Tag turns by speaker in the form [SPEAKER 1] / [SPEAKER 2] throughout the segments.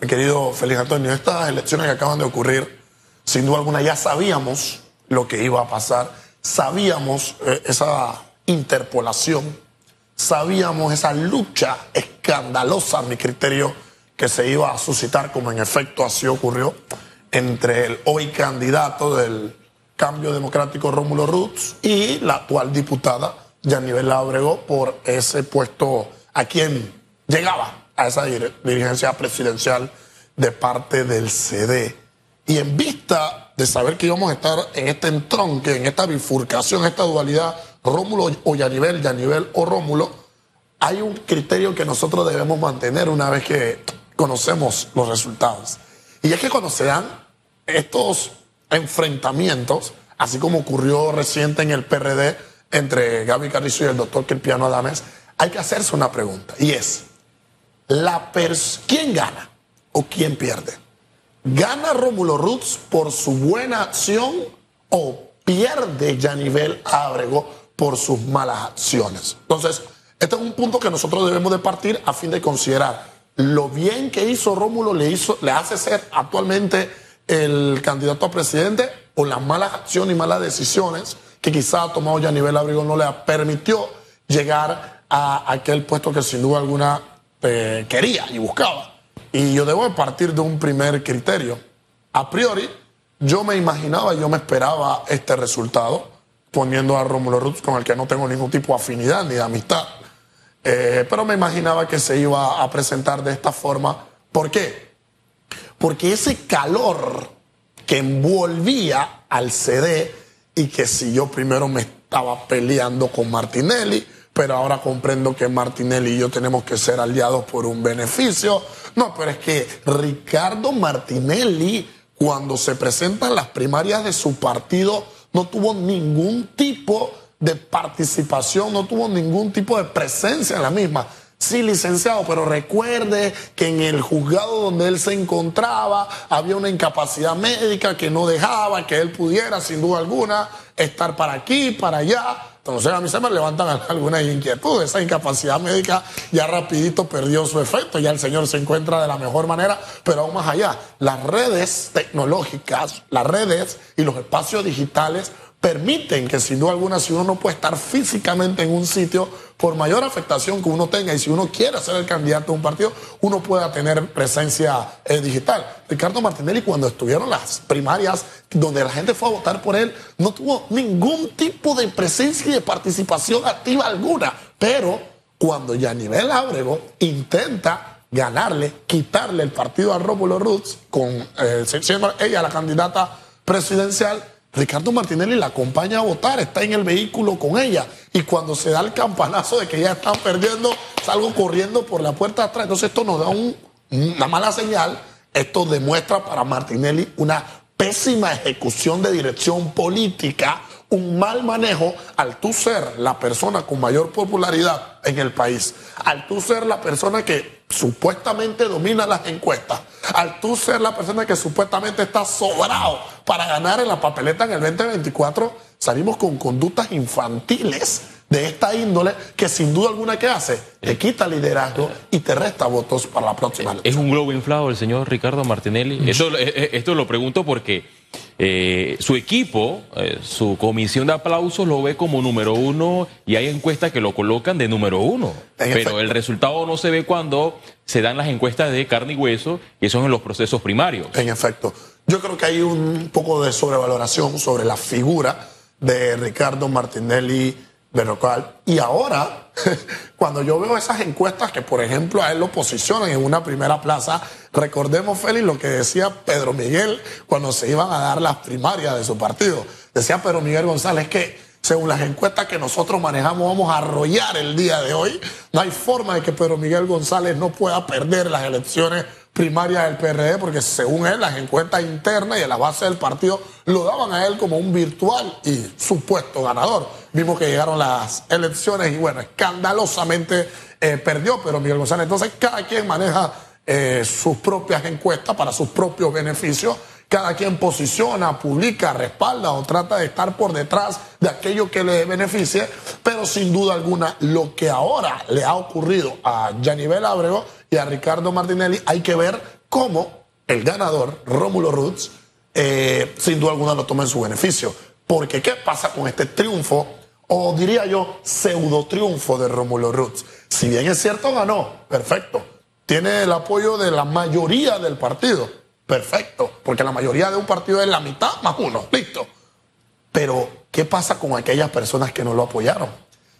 [SPEAKER 1] mi querido Félix Antonio, estas elecciones que acaban de ocurrir, sin duda alguna ya sabíamos lo que iba a pasar, sabíamos eh, esa interpolación, sabíamos esa lucha escandalosa, a mi criterio, que se iba a suscitar, como en efecto así ocurrió, entre el hoy candidato del Cambio Democrático Rómulo Roots y la actual diputada Yanivel Ábrego por ese puesto a quien llegaba a esa dirigencia presidencial de parte del CD. Y en vista de saber que íbamos a estar en este entronque, en esta bifurcación, esta dualidad, Rómulo o Yanivel, Yanivel o Rómulo, hay un criterio que nosotros debemos mantener una vez que conocemos los resultados. Y es que cuando se dan estos enfrentamientos, así como ocurrió reciente en el PRD entre Gaby Carrizo y el doctor Cristiano Adames, hay que hacerse una pregunta y es, la ¿quién gana o quién pierde? ¿Gana Rómulo Roots por su buena acción o pierde Yanivel Ábrego por sus malas acciones? Entonces, este es un punto que nosotros debemos de partir a fin de considerar lo bien que hizo Rómulo le, hizo, le hace ser actualmente el candidato a presidente o las malas acciones y malas decisiones que quizá ha tomado ya a nivel abrigo no le permitió llegar a aquel puesto que sin duda alguna quería y buscaba. Y yo debo partir de un primer criterio. A priori, yo me imaginaba, yo me esperaba este resultado poniendo a Rómulo Ruz con el que no tengo ningún tipo de afinidad ni de amistad. Eh, pero me imaginaba que se iba a presentar de esta forma. ¿Por qué? Porque ese calor que envolvía al CD y que si yo primero me estaba peleando con Martinelli, pero ahora comprendo que Martinelli y yo tenemos que ser aliados por un beneficio. No, pero es que Ricardo Martinelli, cuando se presentan las primarias de su partido, no tuvo ningún tipo de participación, no tuvo ningún tipo de presencia en la misma. Sí, licenciado, pero recuerde que en el juzgado donde él se encontraba había una incapacidad médica que no dejaba que él pudiera, sin duda alguna, estar para aquí, para allá. Entonces a mí se me levantan algunas inquietudes. Esa incapacidad médica ya rapidito perdió su efecto, ya el señor se encuentra de la mejor manera, pero aún más allá, las redes tecnológicas, las redes y los espacios digitales permiten que sin duda alguna, si uno no puede estar físicamente en un sitio, por mayor afectación que uno tenga, y si uno quiere ser el candidato de un partido, uno pueda tener presencia eh, digital. Ricardo Martinelli, cuando estuvieron las primarias, donde la gente fue a votar por él, no tuvo ningún tipo de presencia y de participación activa alguna. Pero cuando Yanivel Ábrego intenta ganarle, quitarle el partido a Rómulo Roots, con eh, siendo ella la candidata presidencial, Ricardo Martinelli la acompaña a votar, está en el vehículo con ella. Y cuando se da el campanazo de que ya están perdiendo, salgo corriendo por la puerta atrás. Entonces esto nos da una mala señal. Esto demuestra para Martinelli una pésima ejecución de dirección política, un mal manejo al tú ser la persona con mayor popularidad en el país, al tú ser la persona que supuestamente domina las encuestas, al tú ser la persona que supuestamente está sobrado para ganar en la papeleta en el 2024, salimos con conductas infantiles de esta índole que sin duda alguna que hace, te quita liderazgo y te resta votos para la próxima
[SPEAKER 2] Es un globo inflado el señor Ricardo Martinelli. Esto, eh, eh, esto lo pregunto porque eh, su equipo, su comisión de aplausos lo ve como número uno y hay encuestas que lo colocan de número uno. pero el resultado no se ve cuando se dan las encuestas de carne y hueso y son en los procesos primarios.
[SPEAKER 1] En efecto. Yo creo que hay un poco de sobrevaloración sobre la figura de Ricardo Martinelli Berrocal. Y ahora, cuando yo veo esas encuestas que, por ejemplo, a él lo posicionan en una primera plaza, recordemos, Félix, lo que decía Pedro Miguel cuando se iban a dar las primarias de su partido. Decía Pedro Miguel González que según las encuestas que nosotros manejamos, vamos a arrollar el día de hoy. No hay forma de que Pedro Miguel González no pueda perder las elecciones primarias del PRD, porque según él, las encuestas internas y a la base del partido lo daban a él como un virtual y supuesto ganador. Vimos que llegaron las elecciones y bueno, escandalosamente eh, perdió Pedro Miguel González. Entonces, cada quien maneja eh, sus propias encuestas para sus propios beneficios cada quien posiciona, publica, respalda o trata de estar por detrás de aquello que le beneficie, pero sin duda alguna lo que ahora le ha ocurrido a Yanivel Abrego y a Ricardo Martinelli hay que ver cómo el ganador, Rómulo Roots, eh, sin duda alguna lo toma en su beneficio. Porque ¿qué pasa con este triunfo, o diría yo, pseudo triunfo de Rómulo Roots? Si bien es cierto, ganó, perfecto. Tiene el apoyo de la mayoría del partido, perfecto. Porque la mayoría de un partido es la mitad más uno, listo. Pero, ¿qué pasa con aquellas personas que no lo apoyaron?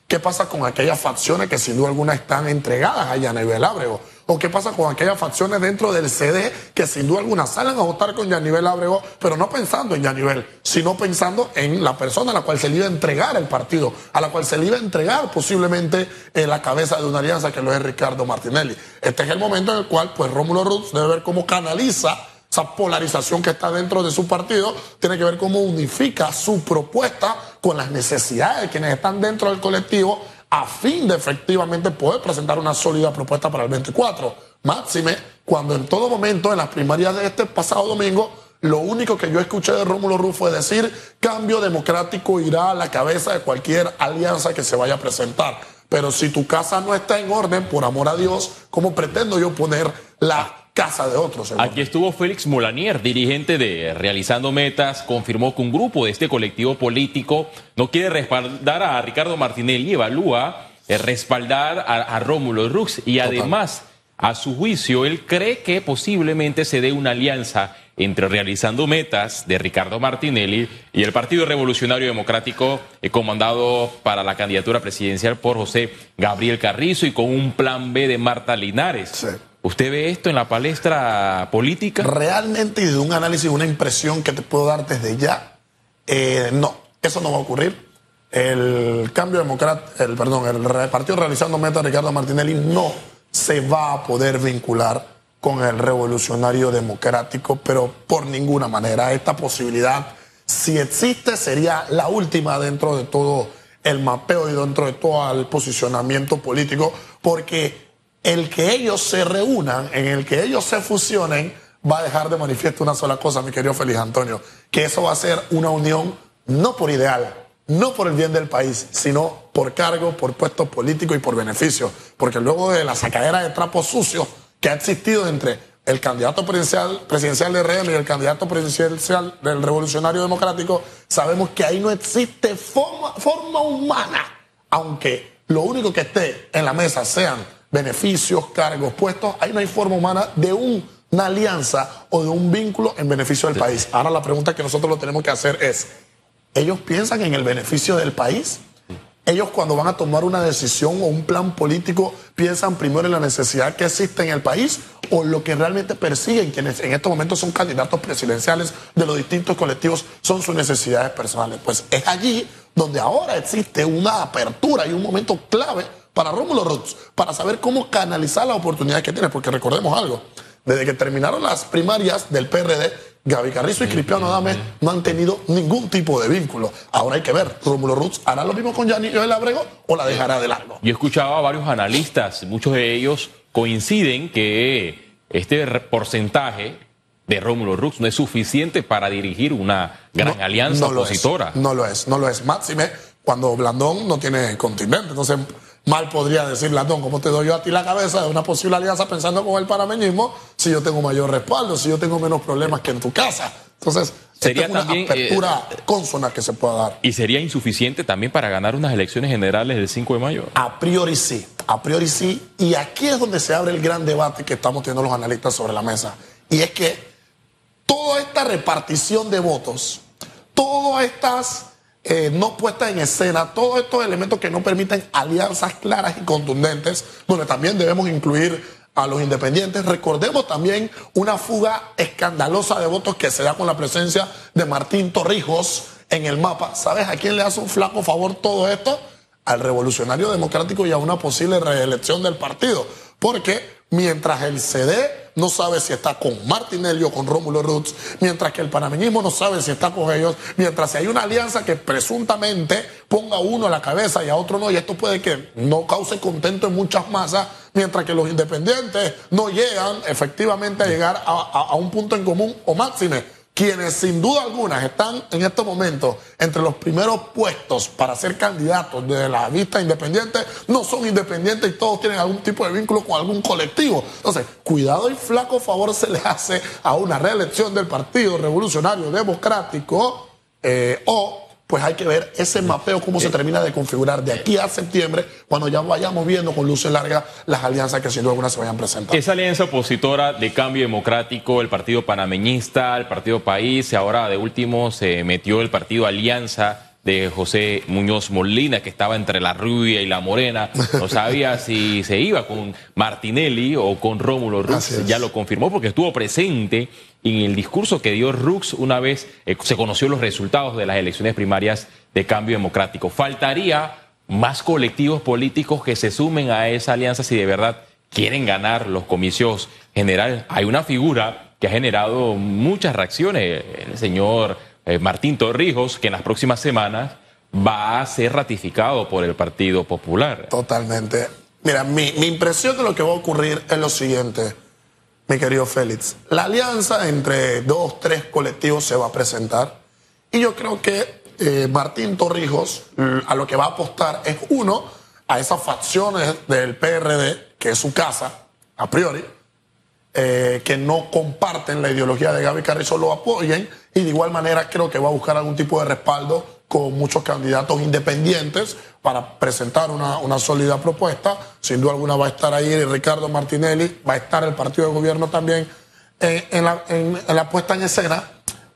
[SPEAKER 1] ¿Qué pasa con aquellas facciones que sin duda alguna están entregadas a Yanivel Ábrego? ¿O qué pasa con aquellas facciones dentro del CD que sin duda alguna salen a votar con Yanivel Ábrego, pero no pensando en Yanivel, sino pensando en la persona a la cual se le iba a entregar el partido, a la cual se le iba a entregar posiblemente en la cabeza de una alianza que lo es Ricardo Martinelli? Este es el momento en el cual pues Rómulo Ruz debe ver cómo canaliza esa polarización que está dentro de su partido, tiene que ver cómo unifica su propuesta con las necesidades de quienes están dentro del colectivo a fin de efectivamente poder presentar una sólida propuesta para el 24. Máxime, cuando en todo momento, en las primarias de este pasado domingo, lo único que yo escuché de Rómulo Rufo fue decir, cambio democrático irá a la cabeza de cualquier alianza que se vaya a presentar. Pero si tu casa no está en orden, por amor a Dios, ¿cómo pretendo yo poner la casa de otros.
[SPEAKER 2] Aquí estuvo Félix Molanier, dirigente de Realizando Metas, confirmó que un grupo de este colectivo político no quiere respaldar a Ricardo Martinelli, evalúa eh, respaldar a, Rómulo Rux y además, a su juicio, él cree que posiblemente se dé una alianza entre Realizando Metas de Ricardo Martinelli y el Partido Revolucionario Democrático eh, comandado para la candidatura presidencial por José Gabriel Carrizo y con un plan B de Marta Linares. ¿Usted ve esto en la palestra política?
[SPEAKER 1] Realmente, y de un análisis, una impresión que te puedo dar desde ya, eh, no, eso no va a ocurrir. El cambio democrático, el, perdón, el partido realizando meta Ricardo Martinelli no se va a poder vincular con el revolucionario democrático, pero por ninguna manera. Esta posibilidad, si existe, sería la última dentro de todo el mapeo y dentro de todo el posicionamiento político, porque el que ellos se reúnan, en el que ellos se fusionen, va a dejar de manifiesto una sola cosa, mi querido Félix Antonio, que eso va a ser una unión no por ideal, no por el bien del país, sino por cargo, por puesto político y por beneficio. Porque luego de la sacadera de trapos sucios que ha existido entre el candidato presidencial, presidencial de RM y el candidato presidencial del Revolucionario Democrático, sabemos que ahí no existe forma, forma humana, aunque lo único que esté en la mesa sean beneficios, cargos, puestos, ahí no hay forma humana de una alianza o de un vínculo en beneficio del país. Ahora la pregunta que nosotros lo tenemos que hacer es, ¿ellos piensan en el beneficio del país? Ellos cuando van a tomar una decisión o un plan político piensan primero en la necesidad que existe en el país o lo que realmente persiguen quienes en estos momentos son candidatos presidenciales de los distintos colectivos son sus necesidades personales. Pues es allí donde ahora existe una apertura y un momento clave para Rómulo Roots, para saber cómo canalizar la oportunidad que tiene, porque recordemos algo, desde que terminaron las primarias del PRD, Gaby Carrizo y Cristiano Adame no han tenido ningún tipo de vínculo. Ahora hay que ver, Rómulo Roots hará lo mismo con Yanillo del Abrego o la dejará de largo.
[SPEAKER 2] Yo escuchaba a varios analistas, muchos de ellos coinciden que este porcentaje de Rómulo Rux no es suficiente para dirigir una gran alianza opositora.
[SPEAKER 1] no lo es, no lo es. Máxime cuando Blandón no tiene continente. Entonces, Mal podría decir Latón, ¿cómo te doy yo a ti la cabeza de una posible alianza pensando con el panameñismo si yo tengo mayor respaldo, si yo tengo menos problemas que en tu casa? Entonces, sería una también, eh, apertura consona que se pueda dar.
[SPEAKER 2] ¿Y sería insuficiente también para ganar unas elecciones generales del 5 de mayo?
[SPEAKER 1] A priori sí, a priori sí. Y aquí es donde se abre el gran debate que estamos teniendo los analistas sobre la mesa. Y es que toda esta repartición de votos, todas estas eh, no puesta en escena, todos estos elementos que no permiten alianzas claras y contundentes, donde también debemos incluir a los independientes. Recordemos también una fuga escandalosa de votos que se da con la presencia de Martín Torrijos en el mapa. ¿Sabes a quién le hace un flaco favor todo esto? Al revolucionario democrático y a una posible reelección del partido. Porque mientras el CD no sabe si está con Martinelli o con Rómulo Roots, mientras que el panameñismo no sabe si está con ellos, mientras hay una alianza que presuntamente ponga a uno a la cabeza y a otro no, y esto puede que no cause contento en muchas masas, mientras que los independientes no llegan efectivamente a llegar a, un punto en común o máxime quienes sin duda alguna están en estos momentos entre los primeros puestos para ser candidatos de la vista independiente, no son independientes y todos tienen algún tipo de vínculo con algún colectivo. Entonces, cuidado y flaco favor se le hace a una reelección del Partido Revolucionario Democrático eh, o pues hay que ver ese mapeo, cómo se termina de configurar de aquí a septiembre, cuando ya vayamos viendo con luces largas las alianzas que sin duda alguna se vayan presentando.
[SPEAKER 2] Esa alianza opositora de cambio democrático, el Partido Panameñista, el Partido País, y ahora de último se metió el Partido Alianza de José Muñoz Molina, que estaba entre la rubia y la morena. No sabía si se iba con Martinelli o con Rómulo Rux. Ya lo confirmó porque estuvo presente en el discurso que dio Rux una vez eh, se conoció los resultados de las elecciones primarias de cambio democrático. Faltaría más colectivos políticos que se sumen a esa alianza si de verdad quieren ganar los comicios generales. Hay una figura que ha generado muchas reacciones, el señor eh, Martín Torrijos, que en las próximas semanas va a ser ratificado por el Partido Popular.
[SPEAKER 1] Totalmente. Mira, mi, impresión de lo que va a ocurrir es lo siguiente, mi querido Félix. La alianza entre dos, tres colectivos se va a presentar y yo creo que eh, Martín Torrijos a lo que va a apostar es uno, a esas facciones del PRD, que es su casa, a priori, eh, que no comparten la ideología de Gaby Carrizo lo apoyen y de igual manera creo que va a buscar algún tipo de respaldo con muchos candidatos independientes para presentar una, una sólida propuesta. Sin duda alguna va a estar ahí Ricardo Martinelli, va a estar el partido de gobierno también eh, en, la, en la puesta en escena.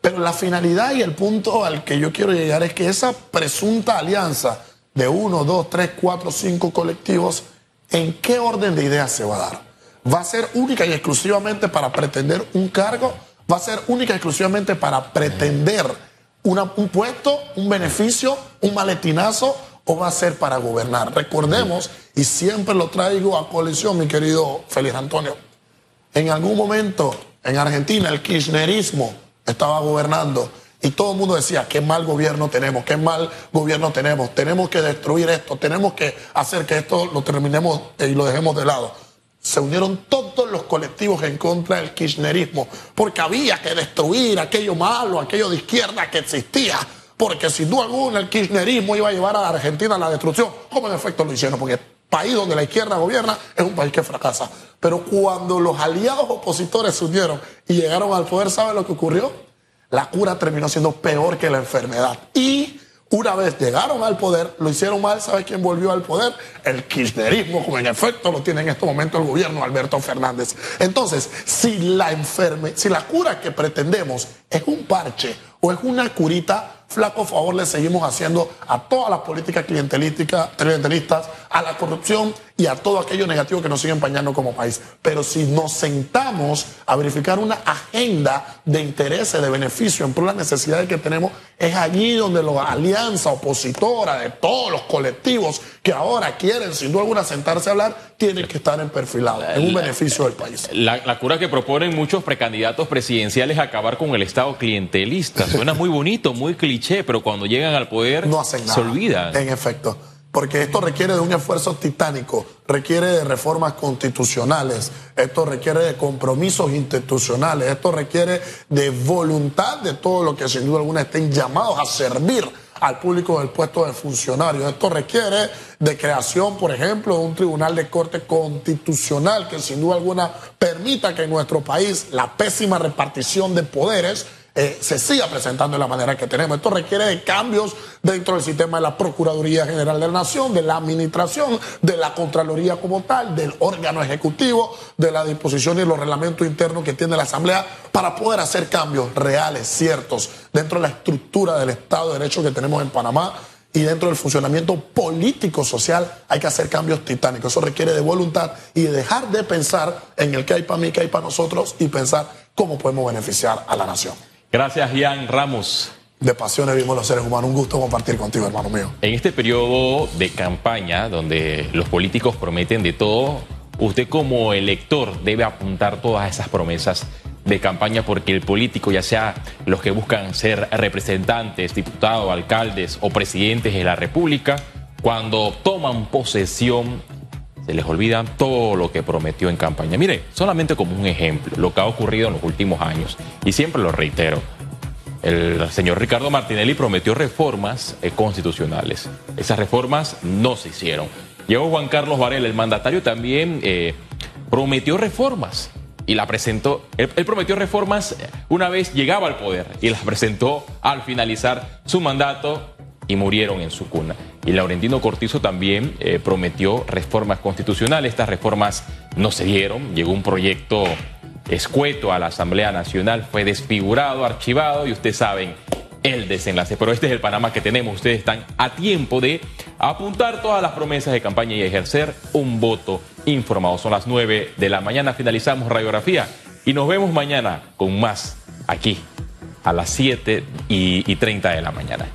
[SPEAKER 1] Pero la finalidad y el punto al que yo quiero llegar es que esa presunta alianza de uno, dos, tres, cuatro, cinco colectivos, ¿en qué orden de ideas se va a dar? va a ser única y exclusivamente para pretender un cargo, va a ser única y exclusivamente para pretender un puesto, un beneficio, un maletinazo o va a ser para gobernar. Recordemos, y siempre lo traigo a coalición, mi querido Félix Antonio, en algún momento en Argentina el kirchnerismo estaba gobernando y todo el mundo decía, qué mal gobierno tenemos, qué mal gobierno tenemos, tenemos que destruir esto, tenemos que hacer que esto lo terminemos y lo dejemos de lado se unieron todos los colectivos en contra del kirchnerismo, porque había que destruir aquello malo, aquello de izquierda que existía, porque sin duda alguna el kirchnerismo iba a llevar a la Argentina a la destrucción, como en efecto lo hicieron, porque el país donde la izquierda gobierna es un país que fracasa. Pero cuando los aliados opositores se unieron y llegaron al poder, ¿sabe lo que ocurrió? La cura terminó siendo peor que la enfermedad. Y una vez llegaron al poder, lo hicieron mal, ¿sabe quién volvió al poder? El kirchnerismo, como en efecto lo tiene en este momento el gobierno Alberto Fernández. Entonces, si la enferme, si la cura que pretendemos es un parche o es una curita, flaco favor le seguimos haciendo a todas las políticas clientelistas, a la corrupción y a todo aquello negativo que nos sigue empañando como país. Pero si nos sentamos a verificar una agenda de intereses, de beneficio en pro de las necesidades que tenemos, es allí donde la alianza opositora de todos los colectivos que ahora quieren sin duda alguna sentarse a hablar, tienen que estar en perfilado, en un beneficio del país.
[SPEAKER 2] La, cura que proponen muchos precandidatos presidenciales es acabar con el Estado clientelista. Suena muy bonito, muy cliché, pero cuando llegan al poder
[SPEAKER 1] no hacen nada.
[SPEAKER 2] se olvidan.
[SPEAKER 1] En efecto porque esto requiere de un esfuerzo titánico, requiere de reformas constitucionales, esto requiere de compromisos institucionales, esto requiere de voluntad de todo lo que sin duda alguna estén llamados a servir al público del puesto de funcionario. Esto requiere de creación, por ejemplo, de un tribunal de corte constitucional que sin duda alguna permita que en nuestro país la pésima repartición de poderes eh, se siga presentando de la manera que tenemos. Esto requiere de cambios dentro del sistema de la Procuraduría General de la Nación, de la Administración, de la Contraloría como tal, del órgano ejecutivo, de la disposición y los reglamentos internos que tiene la Asamblea para poder hacer cambios reales, ciertos, dentro de la estructura del Estado de Derecho que tenemos en Panamá y dentro del funcionamiento político-social hay que hacer cambios titánicos. Eso requiere de voluntad y de dejar de pensar en el que hay para mí, que hay para nosotros y pensar cómo podemos beneficiar a la nación.
[SPEAKER 2] Gracias, Ian Ramos.
[SPEAKER 1] De pasiones vimos los seres humanos. Un gusto compartir contigo, hermano mío.
[SPEAKER 2] En este periodo de campaña, donde los políticos prometen de todo, usted como elector debe apuntar todas esas promesas de campaña porque el político, ya sea los que buscan ser representantes, diputados, alcaldes o presidentes de la República, cuando toman posesión se les olvida todo lo que prometió en campaña. Mire, solamente como un ejemplo, lo que ha ocurrido en los últimos años, y siempre lo reitero, el señor Ricardo Martinelli prometió reformas eh, constitucionales. Esas reformas no se hicieron. Llegó Juan Carlos Varela, el mandatario también eh, prometió reformas y la presentó. Él, prometió reformas una vez llegaba al poder y las presentó al finalizar su mandato y murieron en su cuna. Y Laurentino Cortizo también eh, prometió reformas constitucionales. Estas reformas no se dieron. Llegó un proyecto escueto a la Asamblea Nacional, fue desfigurado, archivado y ustedes saben el desenlace. Pero este es el Panamá que tenemos. Ustedes están a tiempo de apuntar todas las promesas de campaña y ejercer un voto informado. Son las 9 de la mañana, finalizamos radiografía y nos vemos mañana con más aquí a las 7 y, y 30 de la mañana.